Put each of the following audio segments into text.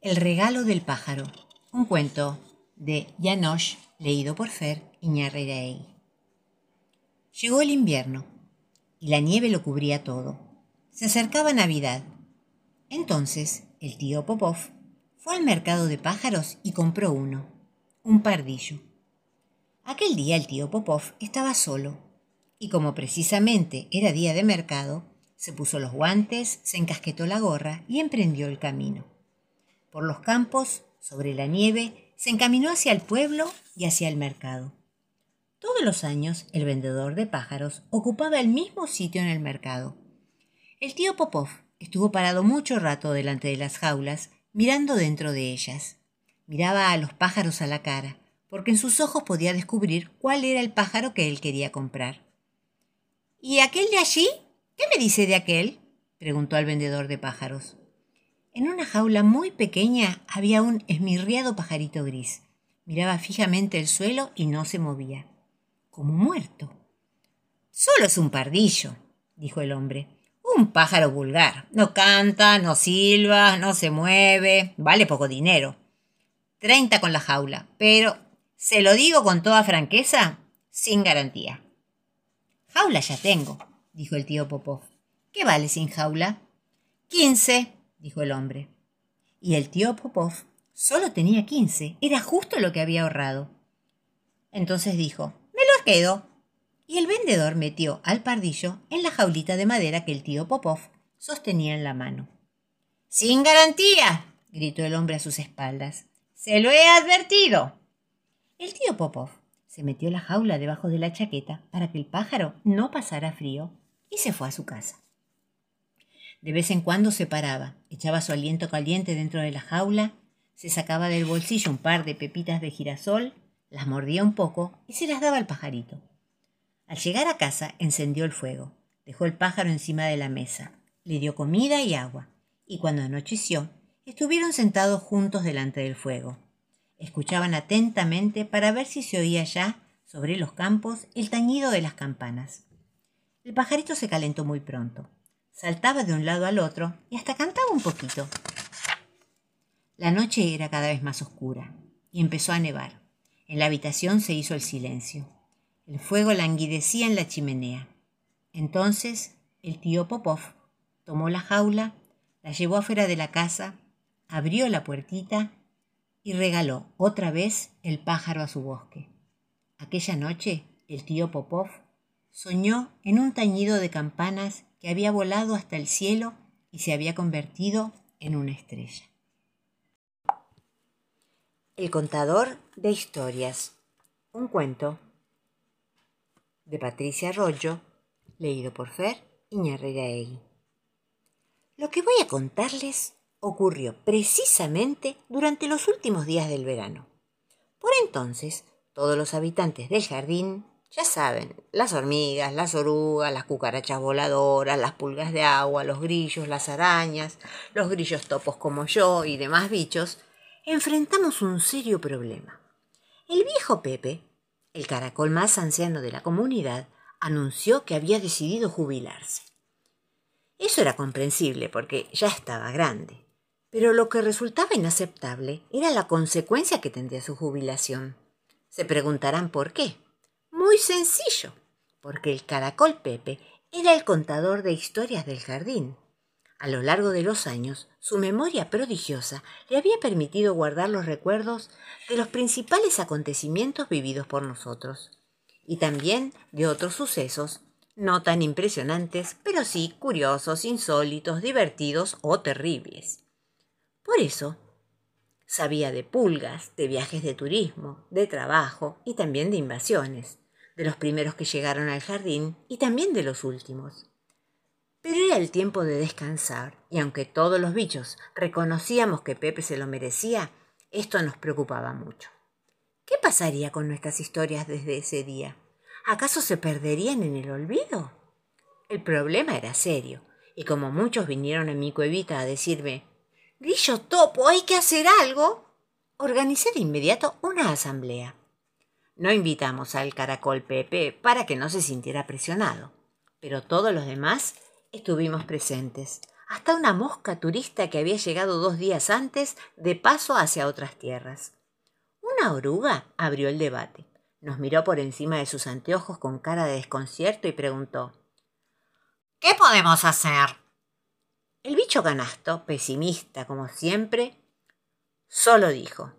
El regalo del pájaro. Un cuento de Janosch, leído por Fer Iñarreiraegui. Llegó el invierno y la nieve lo cubría todo. Se acercaba Navidad. Entonces el tío Popov fue al mercado de pájaros y compró uno, un pardillo. Aquel día el tío Popov estaba solo y como precisamente era día de mercado, se puso los guantes, se encasquetó la gorra y emprendió el camino. Por los campos, sobre la nieve, se encaminó hacia el pueblo y hacia el mercado. Todos los años el vendedor de pájaros ocupaba el mismo sitio en el mercado. El tío Popov estuvo parado mucho rato delante de las jaulas, mirando dentro de ellas. Miraba a los pájaros a la cara, porque en sus ojos podía descubrir cuál era el pájaro que él quería comprar. ¿Y aquel de allí? ¿Qué me dice de aquel? preguntó al vendedor de pájaros. En una jaula muy pequeña había un esmirriado pajarito gris. Miraba fijamente el suelo y no se movía, como muerto. Solo es un pardillo, dijo el hombre. Un pájaro vulgar. No canta, no silba, no se mueve. Vale poco dinero. Treinta con la jaula, pero, se lo digo con toda franqueza, sin garantía. Jaula ya tengo, dijo el tío Popov. ¿Qué vale sin jaula? Quince, dijo el hombre. Y el tío Popov solo tenía quince. Era justo lo que había ahorrado. Entonces dijo, me los quedo. Y el vendedor metió al pardillo en la jaulita de madera que el tío Popov sostenía en la mano. Sin garantía, gritó el hombre a sus espaldas. Se lo he advertido. El tío Popov se metió la jaula debajo de la chaqueta para que el pájaro no pasara frío y se fue a su casa. De vez en cuando se paraba, echaba su aliento caliente dentro de la jaula, se sacaba del bolsillo un par de pepitas de girasol, las mordía un poco y se las daba al pajarito. Al llegar a casa encendió el fuego, dejó el pájaro encima de la mesa, le dio comida y agua, y cuando anocheció, estuvieron sentados juntos delante del fuego. Escuchaban atentamente para ver si se oía ya, sobre los campos, el tañido de las campanas. El pajarito se calentó muy pronto. Saltaba de un lado al otro y hasta cantaba un poquito. La noche era cada vez más oscura y empezó a nevar. En la habitación se hizo el silencio. El fuego languidecía en la chimenea. Entonces el tío Popov tomó la jaula, la llevó afuera de la casa, abrió la puertita y regaló otra vez el pájaro a su bosque. Aquella noche el tío Popov soñó en un tañido de campanas que había volado hasta el cielo y se había convertido en una estrella. El contador de historias. Un cuento de Patricia Arroyo, leído por Fer Iñarreiraegui. Lo que voy a contarles ocurrió precisamente durante los últimos días del verano. Por entonces, todos los habitantes del jardín, ya saben, las hormigas, las orugas, las cucarachas voladoras, las pulgas de agua, los grillos, las arañas, los grillos topos como yo y demás bichos, enfrentamos un serio problema. El viejo Pepe, el caracol más anciano de la comunidad, anunció que había decidido jubilarse. Eso era comprensible porque ya estaba grande. Pero lo que resultaba inaceptable era la consecuencia que tendría su jubilación. Se preguntarán por qué. Muy sencillo, porque el caracol Pepe era el contador de historias del jardín. A lo largo de los años, su memoria prodigiosa le había permitido guardar los recuerdos de los principales acontecimientos vividos por nosotros, y también de otros sucesos, no tan impresionantes, pero sí curiosos, insólitos, divertidos o terribles. Por eso, sabía de pulgas, de viajes de turismo, de trabajo y también de invasiones, de los primeros que llegaron al jardín y también de los últimos. Pero era el tiempo de descansar, y aunque todos los bichos reconocíamos que Pepe se lo merecía, esto nos preocupaba mucho. ¿Qué pasaría con nuestras historias desde ese día? ¿Acaso se perderían en el olvido? El problema era serio, y como muchos vinieron a mi cuevita a decirme Grillo Topo, hay que hacer algo. Organicé de inmediato una asamblea. No invitamos al caracol Pepe para que no se sintiera presionado, pero todos los demás estuvimos presentes, hasta una mosca turista que había llegado dos días antes de paso hacia otras tierras. Una oruga abrió el debate, nos miró por encima de sus anteojos con cara de desconcierto y preguntó ¿Qué podemos hacer? El bicho canasto, pesimista como siempre, solo dijo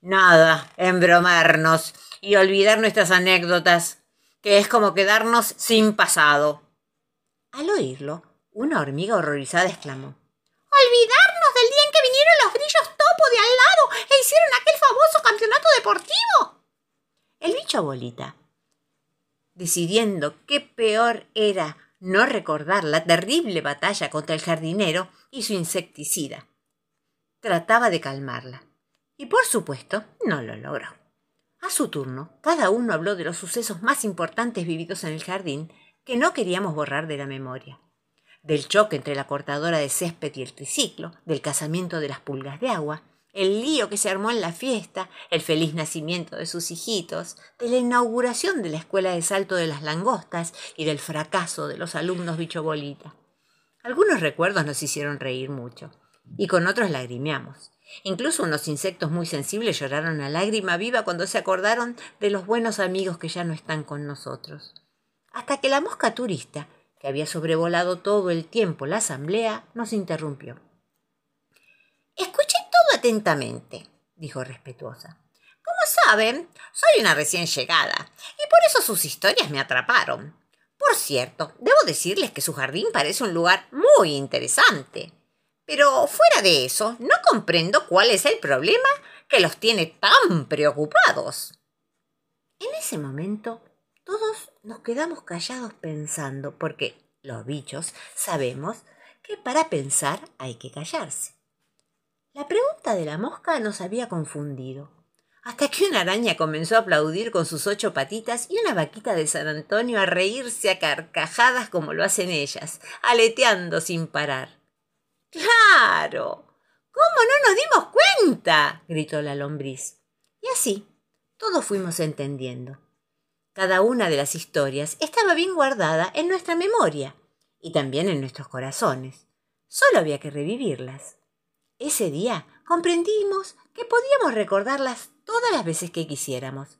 Nada, embromarnos y olvidar nuestras anécdotas, que es como quedarnos sin pasado. Al oírlo, una hormiga horrorizada exclamó ¿Olvidarnos del día en que vinieron los grillos topo de al lado e hicieron aquel famoso campeonato deportivo? El bicho bolita, decidiendo qué peor era no recordar la terrible batalla contra el jardinero y su insecticida. Trataba de calmarla. Y por supuesto, no lo logró. A su turno, cada uno habló de los sucesos más importantes vividos en el jardín que no queríamos borrar de la memoria. Del choque entre la cortadora de césped y el triciclo, del casamiento de las pulgas de agua, el lío que se armó en la fiesta, el feliz nacimiento de sus hijitos, de la inauguración de la escuela de salto de las langostas y del fracaso de los alumnos bichobolita. Algunos recuerdos nos hicieron reír mucho, y con otros lagrimeamos. Incluso unos insectos muy sensibles lloraron a lágrima viva cuando se acordaron de los buenos amigos que ya no están con nosotros. Hasta que la mosca turista, que había sobrevolado todo el tiempo la asamblea, nos interrumpió. Escuchen todo atentamente, dijo respetuosa. Como saben, soy una recién llegada, y por eso sus historias me atraparon. Por cierto, debo decirles que su jardín parece un lugar muy interesante. Pero fuera de eso, no comprendo cuál es el problema que los tiene tan preocupados. En ese momento, todos nos quedamos callados pensando, porque los bichos sabemos que para pensar hay que callarse. La pregunta de la mosca nos había confundido, hasta que una araña comenzó a aplaudir con sus ocho patitas y una vaquita de San Antonio a reírse a carcajadas como lo hacen ellas, aleteando sin parar. ¡Claro! ¿Cómo no nos dimos cuenta? gritó la lombriz. Y así, todos fuimos entendiendo. Cada una de las historias estaba bien guardada en nuestra memoria y también en nuestros corazones. Solo había que revivirlas. Ese día comprendimos que podíamos recordarlas todas las veces que quisiéramos.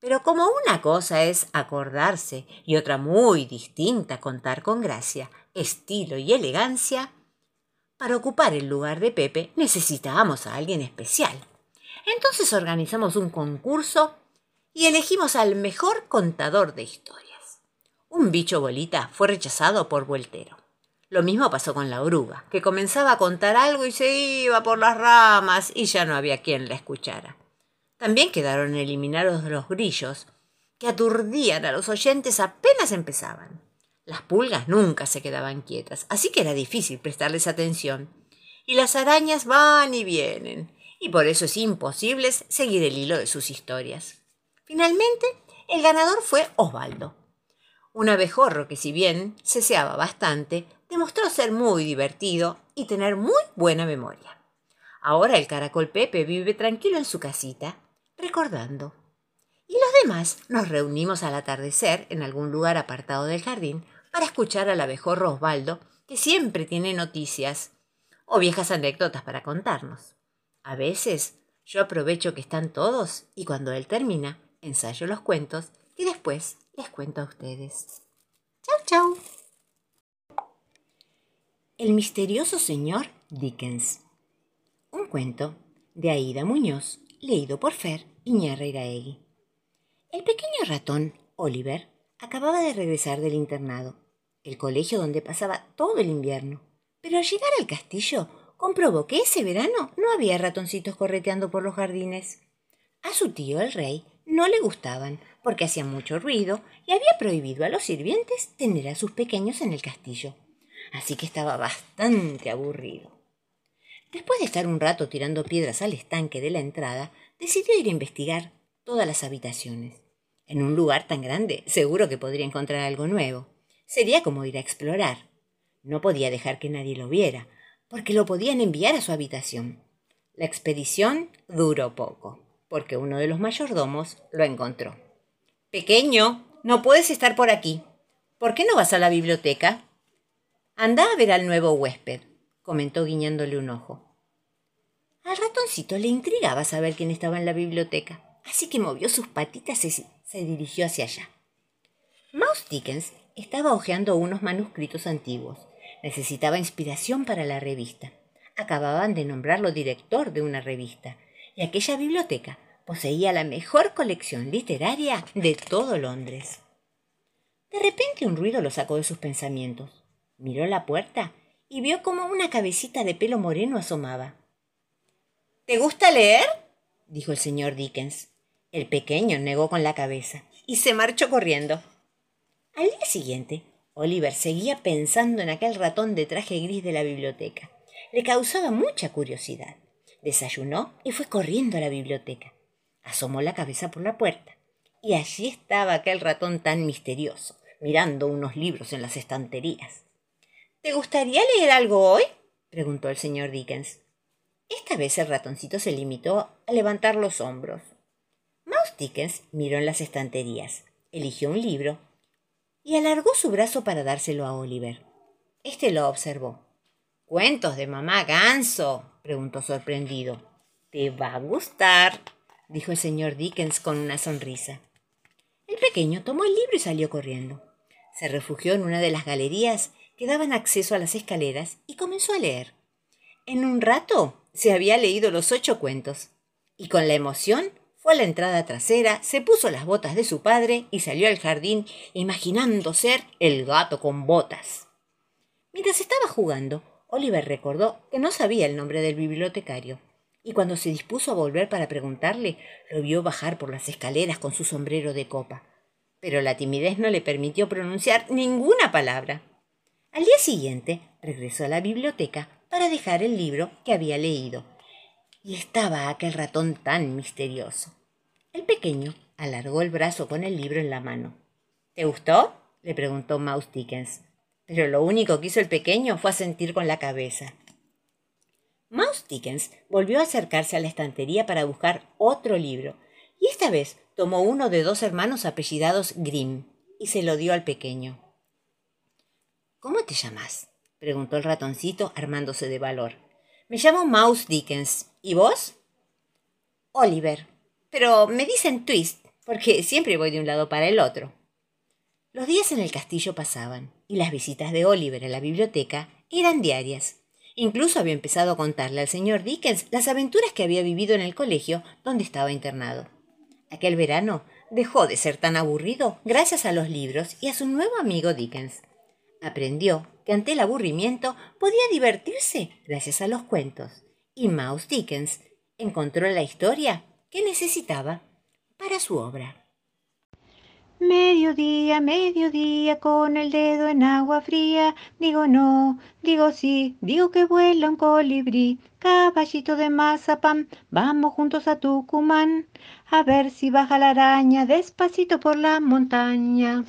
Pero como una cosa es acordarse y otra muy distinta contar con gracia, estilo y elegancia, para ocupar el lugar de Pepe necesitábamos a alguien especial. Entonces organizamos un concurso y elegimos al mejor contador de historias. Un bicho bolita fue rechazado por Voltero. Lo mismo pasó con la oruga, que comenzaba a contar algo y se iba por las ramas y ya no había quien la escuchara. También quedaron eliminados los grillos, que aturdían a los oyentes apenas empezaban. Las pulgas nunca se quedaban quietas, así que era difícil prestarles atención. Y las arañas van y vienen, y por eso es imposible seguir el hilo de sus historias. Finalmente, el ganador fue Osvaldo, un abejorro que si bien ceseaba bastante, demostró ser muy divertido y tener muy buena memoria. Ahora el caracol Pepe vive tranquilo en su casita, recordando. Y los demás nos reunimos al atardecer en algún lugar apartado del jardín para escuchar al abejorro Osvaldo, que siempre tiene noticias o viejas anécdotas para contarnos. A veces yo aprovecho que están todos y cuando él termina, ensayo los cuentos y después les cuento a ustedes. Chau, chau. El misterioso señor Dickens. Un cuento de Aida Muñoz, leído por Fer Iñarreiraegui. El pequeño ratón, Oliver, acababa de regresar del internado, el colegio donde pasaba todo el invierno. Pero al llegar al castillo, comprobó que ese verano no había ratoncitos correteando por los jardines. A su tío, el rey, no le gustaban, porque hacían mucho ruido y había prohibido a los sirvientes tener a sus pequeños en el castillo así que estaba bastante aburrido. Después de estar un rato tirando piedras al estanque de la entrada, decidió ir a investigar todas las habitaciones. En un lugar tan grande, seguro que podría encontrar algo nuevo. Sería como ir a explorar. No podía dejar que nadie lo viera, porque lo podían enviar a su habitación. La expedición duró poco, porque uno de los mayordomos lo encontró. Pequeño, no puedes estar por aquí. ¿Por qué no vas a la biblioteca? Anda a ver al nuevo huésped, comentó guiñándole un ojo. Al ratoncito le intrigaba saber quién estaba en la biblioteca, así que movió sus patitas se dirigió hacia allá. Mouse Dickens estaba hojeando unos manuscritos antiguos. Necesitaba inspiración para la revista. Acababan de nombrarlo director de una revista, y aquella biblioteca poseía la mejor colección literaria de todo Londres. De repente un ruido lo sacó de sus pensamientos. Miró la puerta y vio como una cabecita de pelo moreno asomaba. ¿Te gusta leer? dijo el señor Dickens. El pequeño negó con la cabeza y se marchó corriendo. Al día siguiente, Oliver seguía pensando en aquel ratón de traje gris de la biblioteca. Le causaba mucha curiosidad. Desayunó y fue corriendo a la biblioteca. Asomó la cabeza por la puerta. Y allí estaba aquel ratón tan misterioso, mirando unos libros en las estanterías. ¿Te gustaría leer algo hoy? preguntó el señor Dickens. Esta vez el ratoncito se limitó a levantar los hombros. Dickens miró en las estanterías, eligió un libro y alargó su brazo para dárselo a Oliver. Este lo observó. ¿Cuentos de mamá ganso? preguntó sorprendido. Te va a gustar, dijo el señor Dickens con una sonrisa. El pequeño tomó el libro y salió corriendo. Se refugió en una de las galerías que daban acceso a las escaleras y comenzó a leer. En un rato se había leído los ocho cuentos, y con la emoción fue a la entrada trasera, se puso las botas de su padre y salió al jardín imaginando ser el gato con botas. Mientras estaba jugando, Oliver recordó que no sabía el nombre del bibliotecario, y cuando se dispuso a volver para preguntarle, lo vio bajar por las escaleras con su sombrero de copa. Pero la timidez no le permitió pronunciar ninguna palabra. Al día siguiente regresó a la biblioteca para dejar el libro que había leído. Y estaba aquel ratón tan misterioso. El pequeño alargó el brazo con el libro en la mano. ¿Te gustó? le preguntó Mouse Dickens. Pero lo único que hizo el pequeño fue asentir con la cabeza. Mouse Dickens volvió a acercarse a la estantería para buscar otro libro, y esta vez tomó uno de dos hermanos apellidados Grimm y se lo dio al pequeño. ¿Cómo te llamas? preguntó el ratoncito armándose de valor. Me llamo Mouse Dickens. ¿Y vos? Oliver. Pero me dicen Twist, porque siempre voy de un lado para el otro. Los días en el castillo pasaban, y las visitas de Oliver a la biblioteca eran diarias. Incluso había empezado a contarle al señor Dickens las aventuras que había vivido en el colegio donde estaba internado. Aquel verano dejó de ser tan aburrido gracias a los libros y a su nuevo amigo Dickens. Aprendió que ante el aburrimiento podía divertirse gracias a los cuentos, y Mouse Dickens encontró la historia que necesitaba para su obra. Mediodía, mediodía, con el dedo en agua fría, digo no, digo sí, digo que vuela un colibrí, caballito de mazapán, vamos juntos a Tucumán, a ver si baja la araña despacito por la montaña.